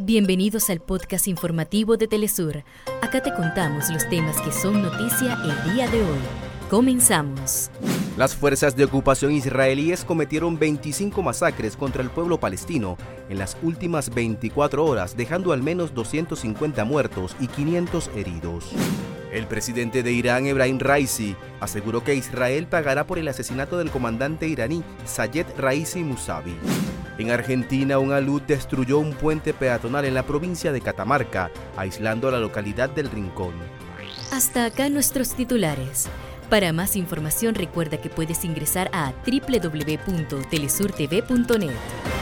Bienvenidos al podcast informativo de Telesur. Acá te contamos los temas que son noticia el día de hoy. Comenzamos. Las fuerzas de ocupación israelíes cometieron 25 masacres contra el pueblo palestino en las últimas 24 horas, dejando al menos 250 muertos y 500 heridos. El presidente de Irán, Ebrahim Raisi, aseguró que Israel pagará por el asesinato del comandante iraní Sayed Raisi Musavi. En Argentina, un alud destruyó un puente peatonal en la provincia de Catamarca, aislando la localidad del Rincón. Hasta acá nuestros titulares. Para más información recuerda que puedes ingresar a www.telesurtv.net.